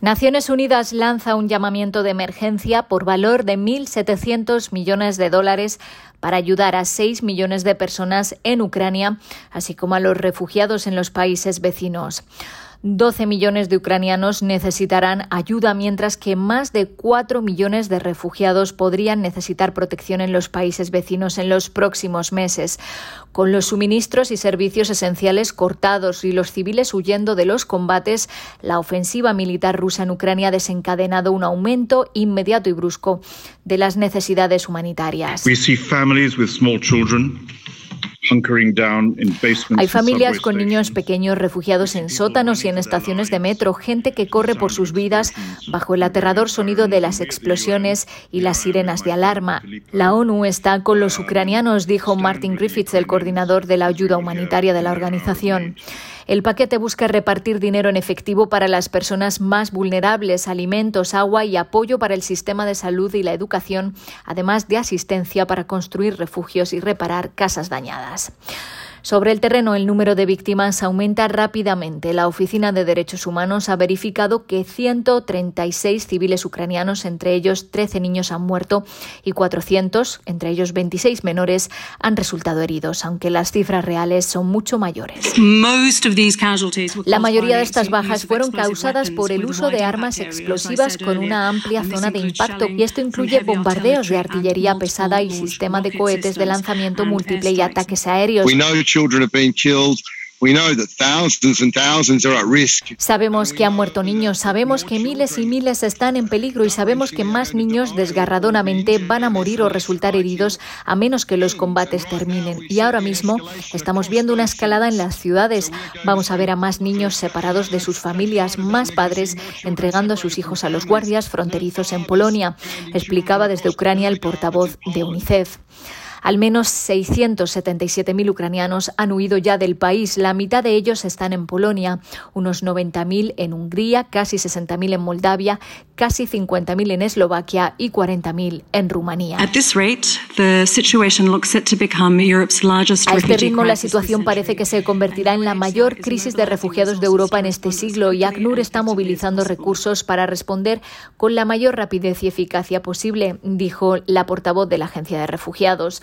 Naciones Unidas lanza un llamamiento de emergencia por valor de 1.700 millones de dólares para ayudar a 6 millones de personas en Ucrania, así como a los refugiados en los países vecinos. 12 millones de ucranianos necesitarán ayuda, mientras que más de 4 millones de refugiados podrían necesitar protección en los países vecinos en los próximos meses. Con los suministros y servicios esenciales cortados y los civiles huyendo de los combates, la ofensiva militar rusa en Ucrania ha desencadenado un aumento inmediato y brusco de las necesidades humanitarias. Hay familias con niños pequeños refugiados en sótanos y en estaciones de metro, gente que corre por sus vidas bajo el aterrador sonido de las explosiones y las sirenas de alarma. La ONU está con los ucranianos, dijo Martin Griffiths, el coordinador de la ayuda humanitaria de la organización. El paquete busca repartir dinero en efectivo para las personas más vulnerables, alimentos, agua y apoyo para el sistema de salud y la educación, además de asistencia para construir refugios y reparar casas dañadas. Sobre el terreno, el número de víctimas aumenta rápidamente. La Oficina de Derechos Humanos ha verificado que 136 civiles ucranianos, entre ellos 13 niños, han muerto y 400, entre ellos 26 menores, han resultado heridos, aunque las cifras reales son mucho mayores. La mayoría de estas bajas fueron causadas por el uso de armas explosivas con una amplia zona de impacto y esto incluye bombardeos de artillería pesada y sistema de cohetes de lanzamiento múltiple y ataques aéreos. Sabemos que han muerto niños, sabemos que miles y miles están en peligro y sabemos que más niños desgarradoramente van a morir o resultar heridos a menos que los combates terminen. Y ahora mismo estamos viendo una escalada en las ciudades. Vamos a ver a más niños separados de sus familias, más padres entregando a sus hijos a los guardias fronterizos en Polonia, explicaba desde Ucrania el portavoz de UNICEF. Al menos 677.000 ucranianos han huido ya del país. La mitad de ellos están en Polonia, unos 90.000 en Hungría, casi 60.000 en Moldavia, casi 50.000 en Eslovaquia y 40.000 en Rumanía. A este ritmo, la situación parece que se convertirá en la mayor crisis de refugiados de Europa en este siglo y ACNUR está movilizando recursos para responder con la mayor rapidez y eficacia posible, dijo la portavoz de la Agencia de Refugiados.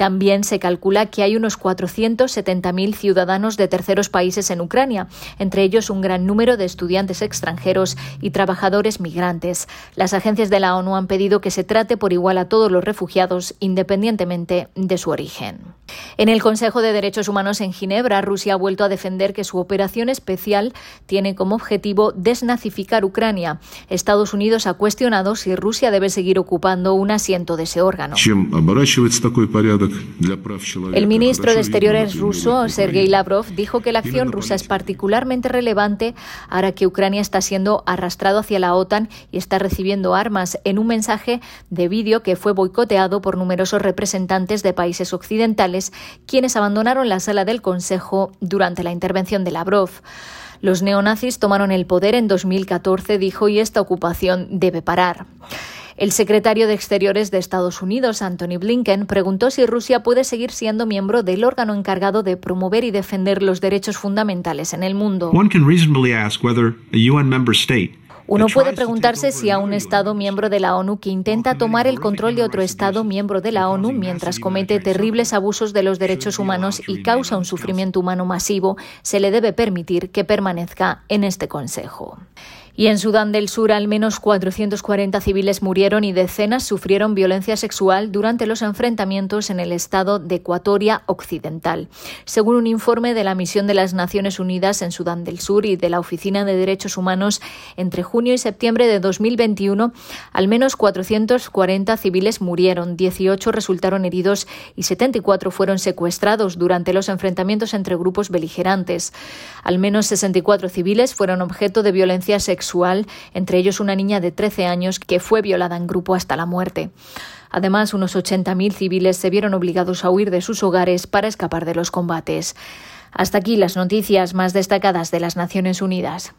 También se calcula que hay unos 470.000 ciudadanos de terceros países en Ucrania, entre ellos un gran número de estudiantes extranjeros y trabajadores migrantes. Las agencias de la ONU han pedido que se trate por igual a todos los refugiados, independientemente de su origen. En el Consejo de Derechos Humanos en Ginebra, Rusia ha vuelto a defender que su operación especial tiene como objetivo desnazificar Ucrania. Estados Unidos ha cuestionado si Rusia debe seguir ocupando un asiento de ese órgano. El ministro de Exteriores ruso, Sergei Lavrov, dijo que la acción rusa es particularmente relevante ahora que Ucrania está siendo arrastrado hacia la OTAN y está recibiendo armas en un mensaje de vídeo que fue boicoteado por numerosos representantes de países occidentales, quienes abandonaron la sala del Consejo durante la intervención de Lavrov. Los neonazis tomaron el poder en 2014, dijo, y esta ocupación debe parar. El secretario de Exteriores de Estados Unidos, Anthony Blinken, preguntó si Rusia puede seguir siendo miembro del órgano encargado de promover y defender los derechos fundamentales en el mundo. Uno puede preguntarse si a un Estado miembro de la ONU que intenta tomar el control de otro Estado miembro de la ONU mientras comete terribles abusos de los derechos humanos y causa un sufrimiento humano masivo, se le debe permitir que permanezca en este Consejo. Y en Sudán del Sur al menos 440 civiles murieron y decenas sufrieron violencia sexual durante los enfrentamientos en el estado de Ecuatoria Occidental. Según un informe de la misión de las Naciones Unidas en Sudán del Sur y de la Oficina de Derechos Humanos, entre junio y septiembre de 2021, al menos 440 civiles murieron, 18 resultaron heridos y 74 fueron secuestrados durante los enfrentamientos entre grupos beligerantes. Al menos 64 civiles fueron objeto de violencia sexual entre ellos una niña de 13 años que fue violada en grupo hasta la muerte. Además, unos 80.000 civiles se vieron obligados a huir de sus hogares para escapar de los combates. Hasta aquí las noticias más destacadas de las Naciones Unidas.